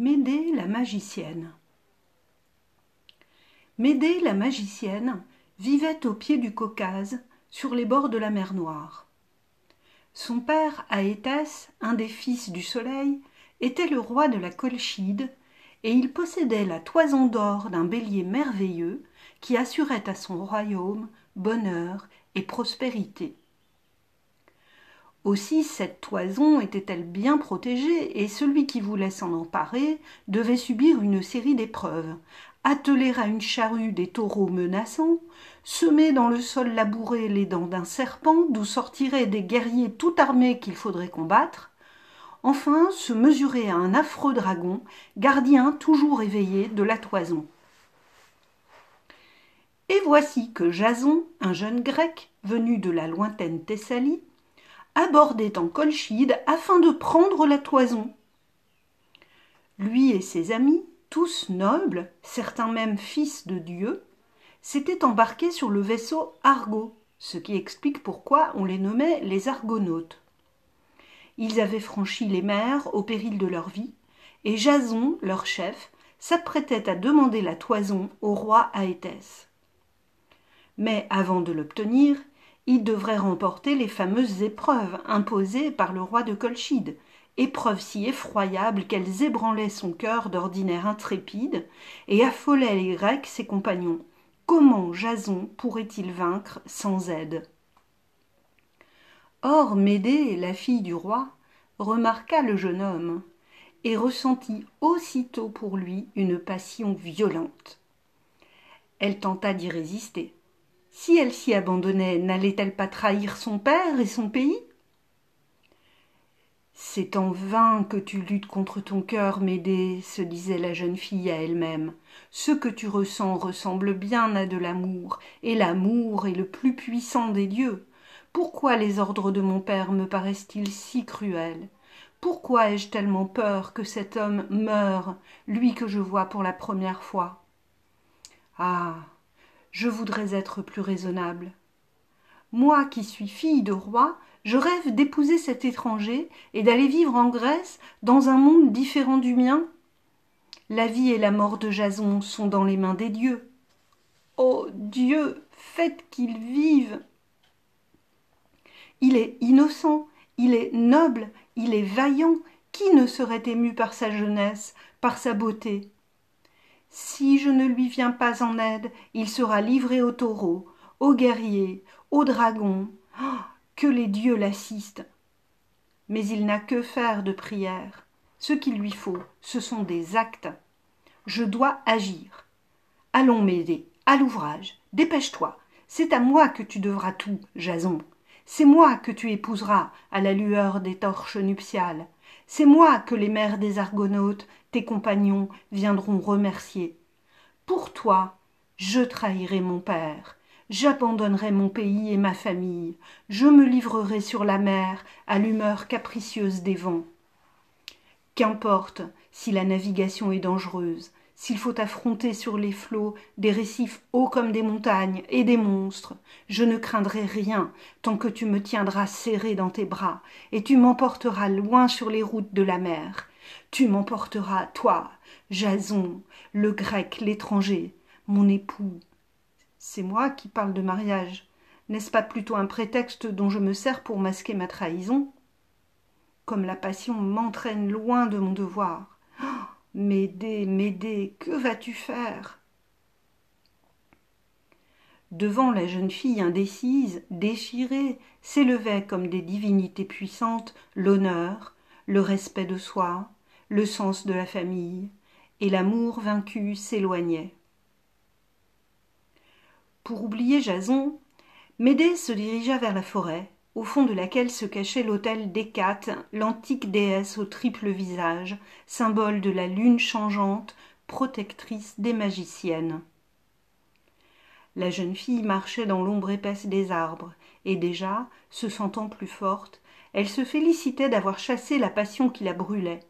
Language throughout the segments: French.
Médée la magicienne Médée la magicienne vivait au pied du Caucase, sur les bords de la mer Noire. Son père, Aétès, un des fils du Soleil, était le roi de la Colchide, et il possédait la toison d'or d'un bélier merveilleux qui assurait à son royaume bonheur et prospérité. Aussi cette toison était-elle bien protégée, et celui qui voulait s'en emparer devait subir une série d'épreuves, atteler à une charrue des taureaux menaçants, semer dans le sol labouré les dents d'un serpent d'où sortiraient des guerriers tout armés qu'il faudrait combattre, enfin se mesurer à un affreux dragon, gardien toujours éveillé de la toison. Et voici que Jason, un jeune grec venu de la lointaine Thessalie, abordait en Colchide afin de prendre la toison. Lui et ses amis, tous nobles, certains même fils de Dieu, s'étaient embarqués sur le vaisseau Argo, ce qui explique pourquoi on les nommait les Argonautes. Ils avaient franchi les mers au péril de leur vie, et Jason, leur chef, s'apprêtait à demander la toison au roi Aétès. Mais avant de l'obtenir, il devrait remporter les fameuses épreuves imposées par le roi de Colchide, épreuves si effroyables qu'elles ébranlaient son cœur d'ordinaire intrépide et affolaient les Grecs, ses compagnons. Comment Jason pourrait-il vaincre sans aide? Or Médée, la fille du roi, remarqua le jeune homme et ressentit aussitôt pour lui une passion violente. Elle tenta d'y résister. Si elle s'y abandonnait, n'allait-elle pas trahir son père et son pays? C'est en vain que tu luttes contre ton cœur, Médée, se disait la jeune fille à elle-même. Ce que tu ressens ressemble bien à de l'amour, et l'amour est le plus puissant des dieux. Pourquoi les ordres de mon père me paraissent-ils si cruels? Pourquoi ai-je tellement peur que cet homme meure, lui que je vois pour la première fois? Ah. Je voudrais être plus raisonnable. Moi qui suis fille de roi, je rêve d'épouser cet étranger et d'aller vivre en Grèce dans un monde différent du mien. La vie et la mort de Jason sont dans les mains des dieux. Oh Dieu, faites qu'il vive. Il est innocent, il est noble, il est vaillant. Qui ne serait ému par sa jeunesse, par sa beauté? Si je ne lui viens pas en aide, il sera livré aux taureaux, aux guerriers, aux dragons. Oh, que les dieux l'assistent. Mais il n'a que faire de prière. Ce qu'il lui faut, ce sont des actes. Je dois agir. Allons m'aider, à l'ouvrage. Dépêche-toi. C'est à moi que tu devras tout, Jason. C'est moi que tu épouseras à la lueur des torches nuptiales. C'est moi que les mères des Argonautes, tes compagnons, viendront remercier. Pour toi, je trahirai mon père, J'abandonnerai mon pays et ma famille, je me livrerai sur la mer à l'humeur capricieuse des vents. Qu'importe si la navigation est dangereuse, s'il faut affronter sur les flots des récifs hauts comme des montagnes et des monstres, je ne craindrai rien tant que tu me tiendras serré dans tes bras et tu m'emporteras loin sur les routes de la mer. Tu m'emporteras, toi, Jason, le grec, l'étranger, mon époux, c'est moi qui parle de mariage. N'est-ce pas plutôt un prétexte dont je me sers pour masquer ma trahison? Comme la passion m'entraîne loin de mon devoir. Médée, Médée, que vas-tu faire? Devant la jeune fille indécise, déchirée, s'élevaient comme des divinités puissantes l'honneur, le respect de soi, le sens de la famille, et l'amour vaincu s'éloignait. Pour oublier Jason, Médée se dirigea vers la forêt, au fond de laquelle se cachait l'autel d'Hécate, l'antique déesse au triple visage, symbole de la lune changeante, protectrice des magiciennes. La jeune fille marchait dans l'ombre épaisse des arbres, et déjà, se sentant plus forte, elle se félicitait d'avoir chassé la passion qui la brûlait,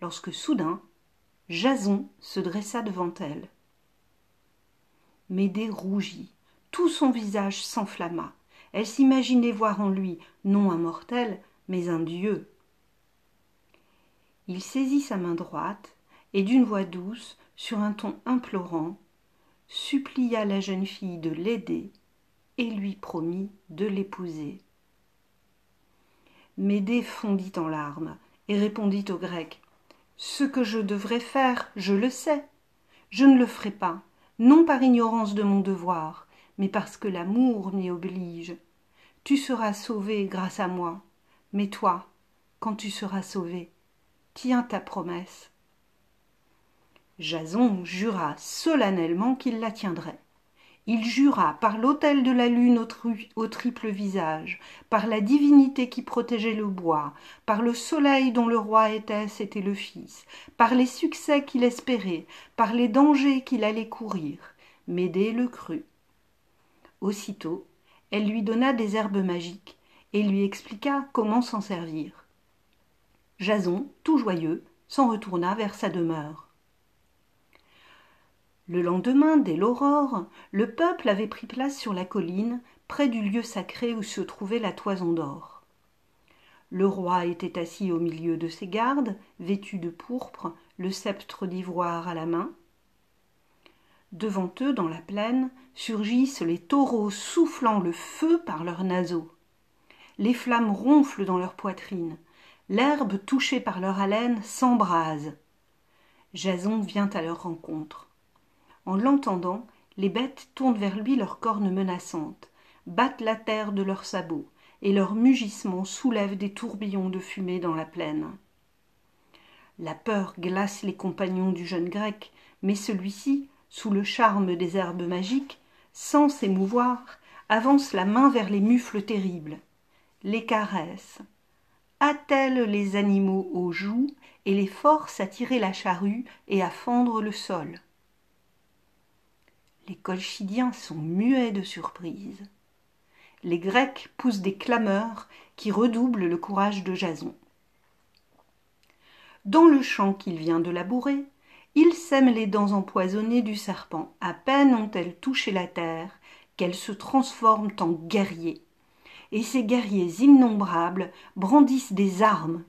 lorsque soudain, Jason se dressa devant elle. Médée rougit. Tout son visage s'enflamma. Elle s'imaginait voir en lui non un mortel, mais un dieu. Il saisit sa main droite et d'une voix douce, sur un ton implorant, supplia la jeune fille de l'aider et lui promit de l'épouser. Médée fondit en larmes et répondit au grec Ce que je devrais faire, je le sais. Je ne le ferai pas, non par ignorance de mon devoir, mais parce que l'amour m'y oblige. Tu seras sauvé grâce à moi, mais toi, quand tu seras sauvé, tiens ta promesse. Jason jura solennellement qu'il la tiendrait. Il jura par l'autel de la lune au, triple visage, par la divinité qui protégeait le bois, par le soleil dont le roi était, c'était le fils, par les succès qu'il espérait, par les dangers qu'il allait courir. Médée le crut. Aussitôt, elle lui donna des herbes magiques et lui expliqua comment s'en servir. Jason, tout joyeux, s'en retourna vers sa demeure. Le lendemain, dès l'aurore, le peuple avait pris place sur la colline, près du lieu sacré où se trouvait la toison d'or. Le roi était assis au milieu de ses gardes, vêtu de pourpre, le sceptre d'ivoire à la main. Devant eux, dans la plaine, surgissent les taureaux soufflant le feu par leurs naseaux. Les flammes ronflent dans leur poitrine. L'herbe touchée par leur haleine s'embrase. Jason vient à leur rencontre. En l'entendant, les bêtes tournent vers lui leurs cornes menaçantes, battent la terre de leurs sabots, et leurs mugissements soulèvent des tourbillons de fumée dans la plaine. La peur glace les compagnons du jeune grec, mais celui-ci, sous le charme des herbes magiques, sans s'émouvoir, avance la main vers les mufles terribles, les caresse, attelle les animaux aux joues et les force à tirer la charrue et à fendre le sol. Les colchidiens sont muets de surprise. Les grecs poussent des clameurs qui redoublent le courage de jason. Dans le champ qu'il vient de labourer il sème les dents empoisonnées du serpent à peine ont-elles touché la terre qu'elles se transforment en guerriers et ces guerriers innombrables brandissent des armes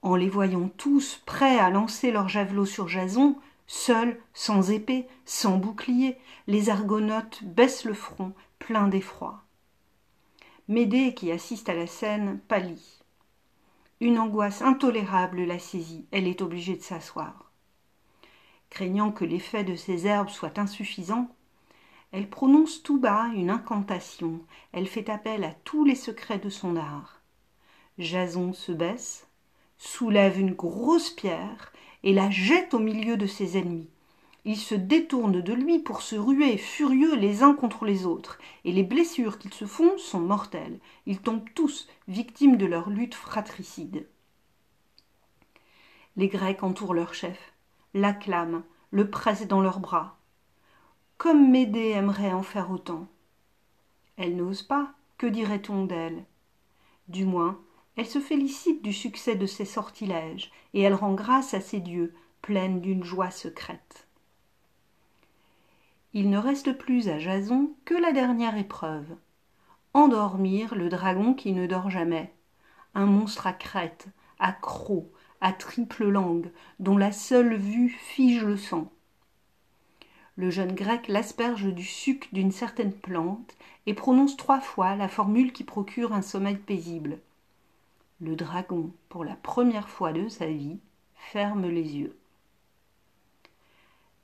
en les voyant tous prêts à lancer leurs javelots sur jason Seuls, sans épée, sans bouclier, les argonautes baissent le front, plein d'effroi. Médée, qui assiste à la scène, pâlit. Une angoisse intolérable la saisit, elle est obligée de s'asseoir. Craignant que l'effet de ces herbes soit insuffisant, elle prononce tout bas une incantation, elle fait appel à tous les secrets de son art. Jason se baisse, soulève une grosse pierre et la jette au milieu de ses ennemis. Ils se détournent de lui pour se ruer furieux les uns contre les autres, et les blessures qu'ils se font sont mortelles. Ils tombent tous victimes de leur lutte fratricide. Les Grecs entourent leur chef, l'acclament, le pressent dans leurs bras. Comme Médée aimerait en faire autant. Elle n'ose pas, que dirait-on d'elle? Du moins, elle se félicite du succès de ses sortilèges, et elle rend grâce à ses dieux, pleine d'une joie secrète. Il ne reste plus à Jason que la dernière épreuve. Endormir le dragon qui ne dort jamais, un monstre à crête, à croc, à triple langue, dont la seule vue fige le sang. Le jeune grec l'asperge du suc d'une certaine plante et prononce trois fois la formule qui procure un sommeil paisible le dragon, pour la première fois de sa vie, ferme les yeux.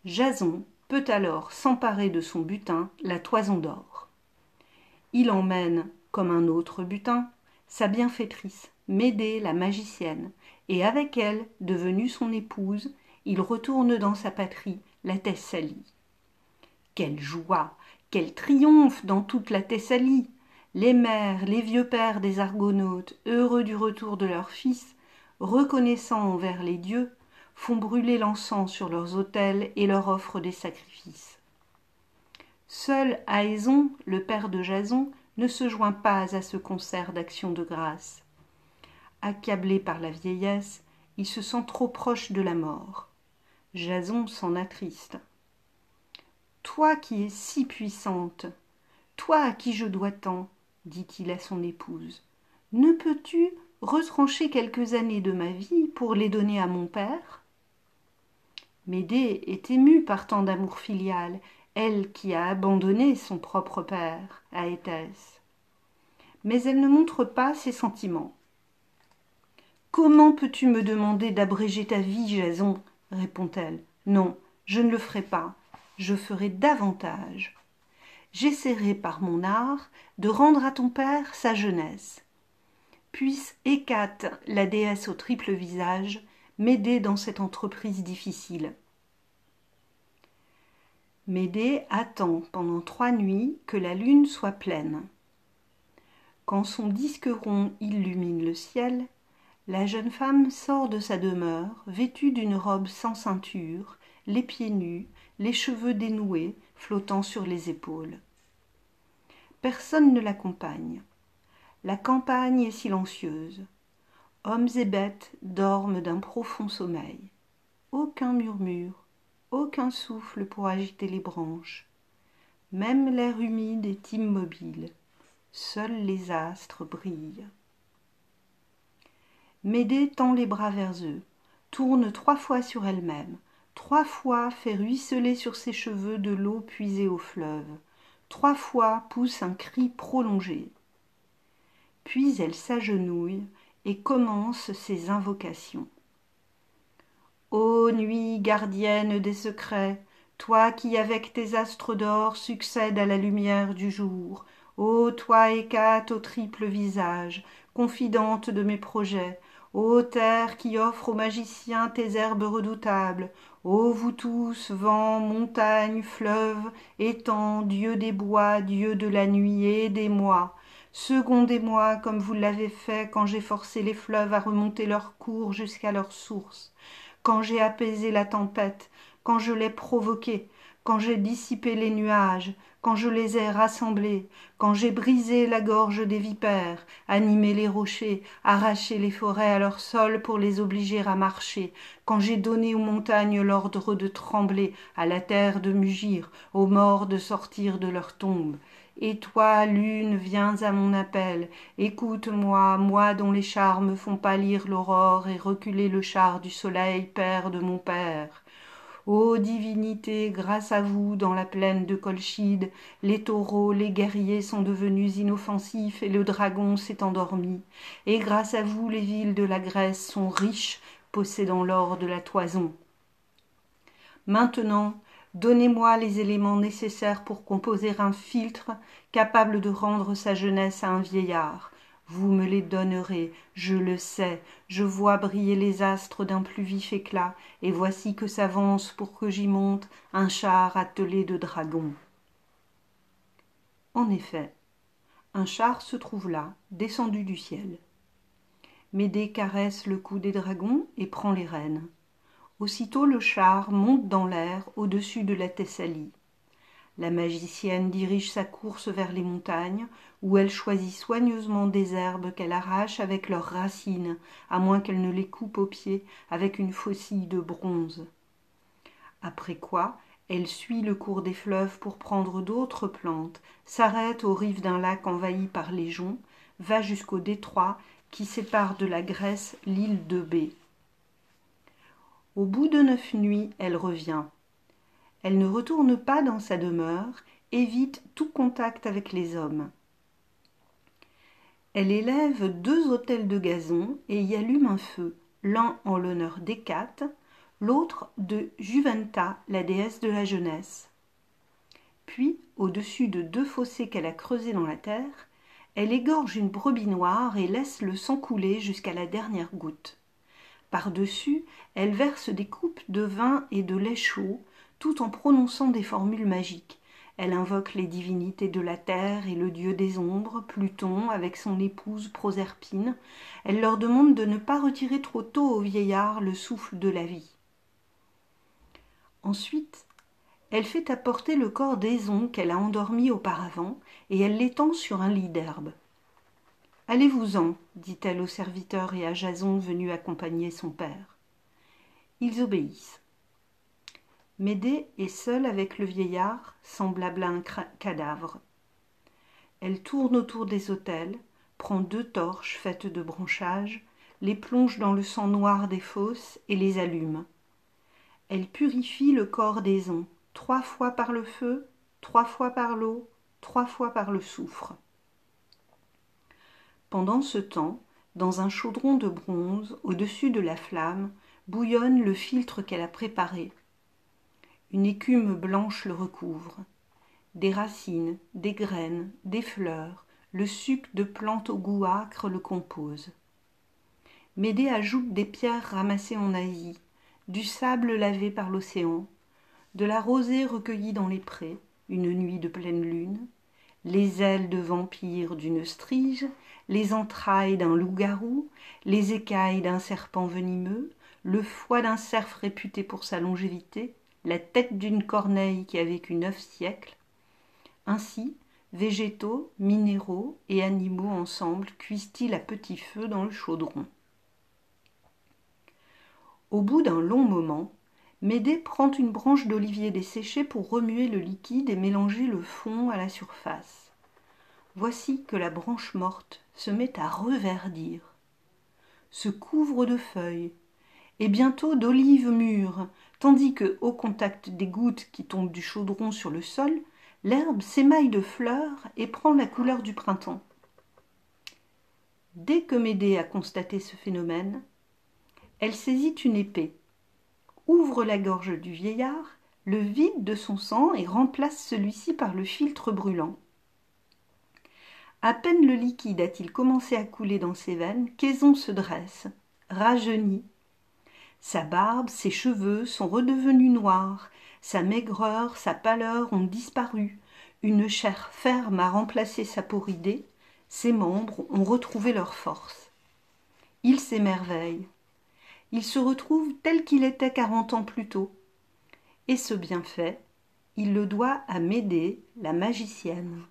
Jason peut alors s'emparer de son butin, la toison d'or. Il emmène, comme un autre butin, sa bienfaitrice, Médée la magicienne, et avec elle, devenue son épouse, il retourne dans sa patrie, la Thessalie. Quelle joie, quel triomphe dans toute la Thessalie les mères, les vieux pères des Argonautes, heureux du retour de leurs fils, reconnaissant envers les dieux, font brûler l'encens sur leurs autels et leur offrent des sacrifices. Seul Aéson, le père de Jason, ne se joint pas à ce concert d'actions de grâce. Accablé par la vieillesse, il se sent trop proche de la mort. Jason s'en attriste. Toi qui es si puissante, toi à qui je dois tant, dit-il à son épouse, ne peux-tu retrancher quelques années de ma vie pour les donner à mon père? Médée est émue par tant d'amour filial, elle qui a abandonné son propre père à. Mais elle ne montre pas ses sentiments. Comment peux-tu me demander d'abréger ta vie, Jason? répond-elle. Non, je ne le ferai pas. Je ferai davantage. J'essaierai par mon art de rendre à ton père sa jeunesse. Puisse Hécate, la déesse au triple visage, m'aider dans cette entreprise difficile. Médée attend pendant trois nuits que la lune soit pleine. Quand son disque rond illumine le ciel, la jeune femme sort de sa demeure, vêtue d'une robe sans ceinture, les pieds nus, les cheveux dénoués, flottant sur les épaules. Personne ne l'accompagne. La campagne est silencieuse. Hommes et bêtes dorment d'un profond sommeil. Aucun murmure, aucun souffle pour agiter les branches. Même l'air humide est immobile. Seuls les astres brillent. Médée tend les bras vers eux, tourne trois fois sur elle-même, trois fois fait ruisseler sur ses cheveux de l'eau puisée au fleuve, trois fois pousse un cri prolongé. Puis elle s'agenouille et commence ses invocations. Ô nuit gardienne des secrets, toi qui avec tes astres d'or succèdes à la lumière du jour, ô toi Hécate au triple visage, confidente de mes projets, ô terre qui offre aux magiciens tes herbes redoutables, ô vous tous, vents, montagnes, fleuves, étangs, dieux des bois, dieux de la nuit, aidez-moi, secondez-moi comme vous l'avez fait quand j'ai forcé les fleuves à remonter leur cours jusqu'à leur source quand j'ai apaisé la tempête, quand je l'ai provoquée, quand j'ai dissipé les nuages, quand je les ai rassemblés, quand j'ai brisé la gorge des vipères, animé les rochers, arraché les forêts à leur sol pour les obliger à marcher, quand j'ai donné aux montagnes l'ordre de trembler, à la terre de mugir, aux morts de sortir de leur tombe, et toi, lune, viens à mon appel. Écoute-moi, moi dont les charmes font pâlir l'aurore et reculer le char du soleil, père de mon père. Ô divinité, grâce à vous, dans la plaine de Colchide, les taureaux, les guerriers sont devenus inoffensifs et le dragon s'est endormi. Et grâce à vous, les villes de la Grèce sont riches, possédant l'or de la toison. Maintenant, Donnez-moi les éléments nécessaires pour composer un philtre capable de rendre sa jeunesse à un vieillard. Vous me les donnerez, je le sais, je vois briller les astres d'un plus vif éclat, et voici que s'avance pour que j'y monte un char attelé de dragons. En effet, un char se trouve là, descendu du ciel. Médée caresse le cou des dragons et prend les rênes. Aussitôt le char monte dans l'air au-dessus de la Thessalie. La magicienne dirige sa course vers les montagnes, où elle choisit soigneusement des herbes qu'elle arrache avec leurs racines, à moins qu'elle ne les coupe aux pieds avec une faucille de bronze. Après quoi, elle suit le cours des fleuves pour prendre d'autres plantes, s'arrête aux rives d'un lac envahi par les joncs, va jusqu'au détroit qui sépare de la Grèce l'île de B. Au bout de neuf nuits, elle revient. Elle ne retourne pas dans sa demeure, évite tout contact avec les hommes. Elle élève deux autels de gazon et y allume un feu, l'un en l'honneur d'Hécate, l'autre de Juventa, la déesse de la jeunesse. Puis, au-dessus de deux fossés qu'elle a creusés dans la terre, elle égorge une brebis noire et laisse le sang couler jusqu'à la dernière goutte. Par-dessus, elle verse des coupes de vin et de lait chaud, tout en prononçant des formules magiques. Elle invoque les divinités de la terre et le dieu des ombres, Pluton, avec son épouse Proserpine. Elle leur demande de ne pas retirer trop tôt au vieillard le souffle de la vie. Ensuite, elle fait apporter le corps d'Aison qu'elle a endormi auparavant, et elle l'étend sur un lit d'herbe. Allez-vous-en, dit-elle aux serviteurs et à Jason venu accompagner son père. Ils obéissent. Médée est seule avec le vieillard, semblable à un cadavre. Elle tourne autour des autels, prend deux torches faites de branchages, les plonge dans le sang noir des fosses et les allume. Elle purifie le corps des ans, trois fois par le feu, trois fois par l'eau, trois fois par le soufre. Pendant ce temps, dans un chaudron de bronze, au-dessus de la flamme, bouillonne le filtre qu'elle a préparé. Une écume blanche le recouvre. Des racines, des graines, des fleurs, le suc de plantes au goût âcre le compose. Médée ajoute des pierres ramassées en Asie, du sable lavé par l'océan, de la rosée recueillie dans les prés, une nuit de pleine lune, les ailes de vampire d'une strige, les entrailles d'un loup-garou, les écailles d'un serpent venimeux, le foie d'un cerf réputé pour sa longévité, la tête d'une corneille qui a vécu neuf siècles. Ainsi, végétaux, minéraux et animaux ensemble cuisent-ils à petit feu dans le chaudron. Au bout d'un long moment, Médée prend une branche d'olivier desséchée pour remuer le liquide et mélanger le fond à la surface. Voici que la branche morte se met à reverdir, se couvre de feuilles, et bientôt d'olives mûres, tandis que, au contact des gouttes qui tombent du chaudron sur le sol, l'herbe s'émaille de fleurs et prend la couleur du printemps. Dès que Médée a constaté ce phénomène, elle saisit une épée ouvre la gorge du vieillard, le vide de son sang et remplace celui-ci par le filtre brûlant. À peine le liquide a-t-il commencé à couler dans ses veines qu'Aison se dresse, rajeunit. Sa barbe, ses cheveux sont redevenus noirs, sa maigreur, sa pâleur ont disparu, une chair ferme a remplacé sa peau ses membres ont retrouvé leur force. Il s'émerveille il se retrouve tel qu'il était quarante ans plus tôt. Et ce bienfait, il le doit à Médée, la magicienne.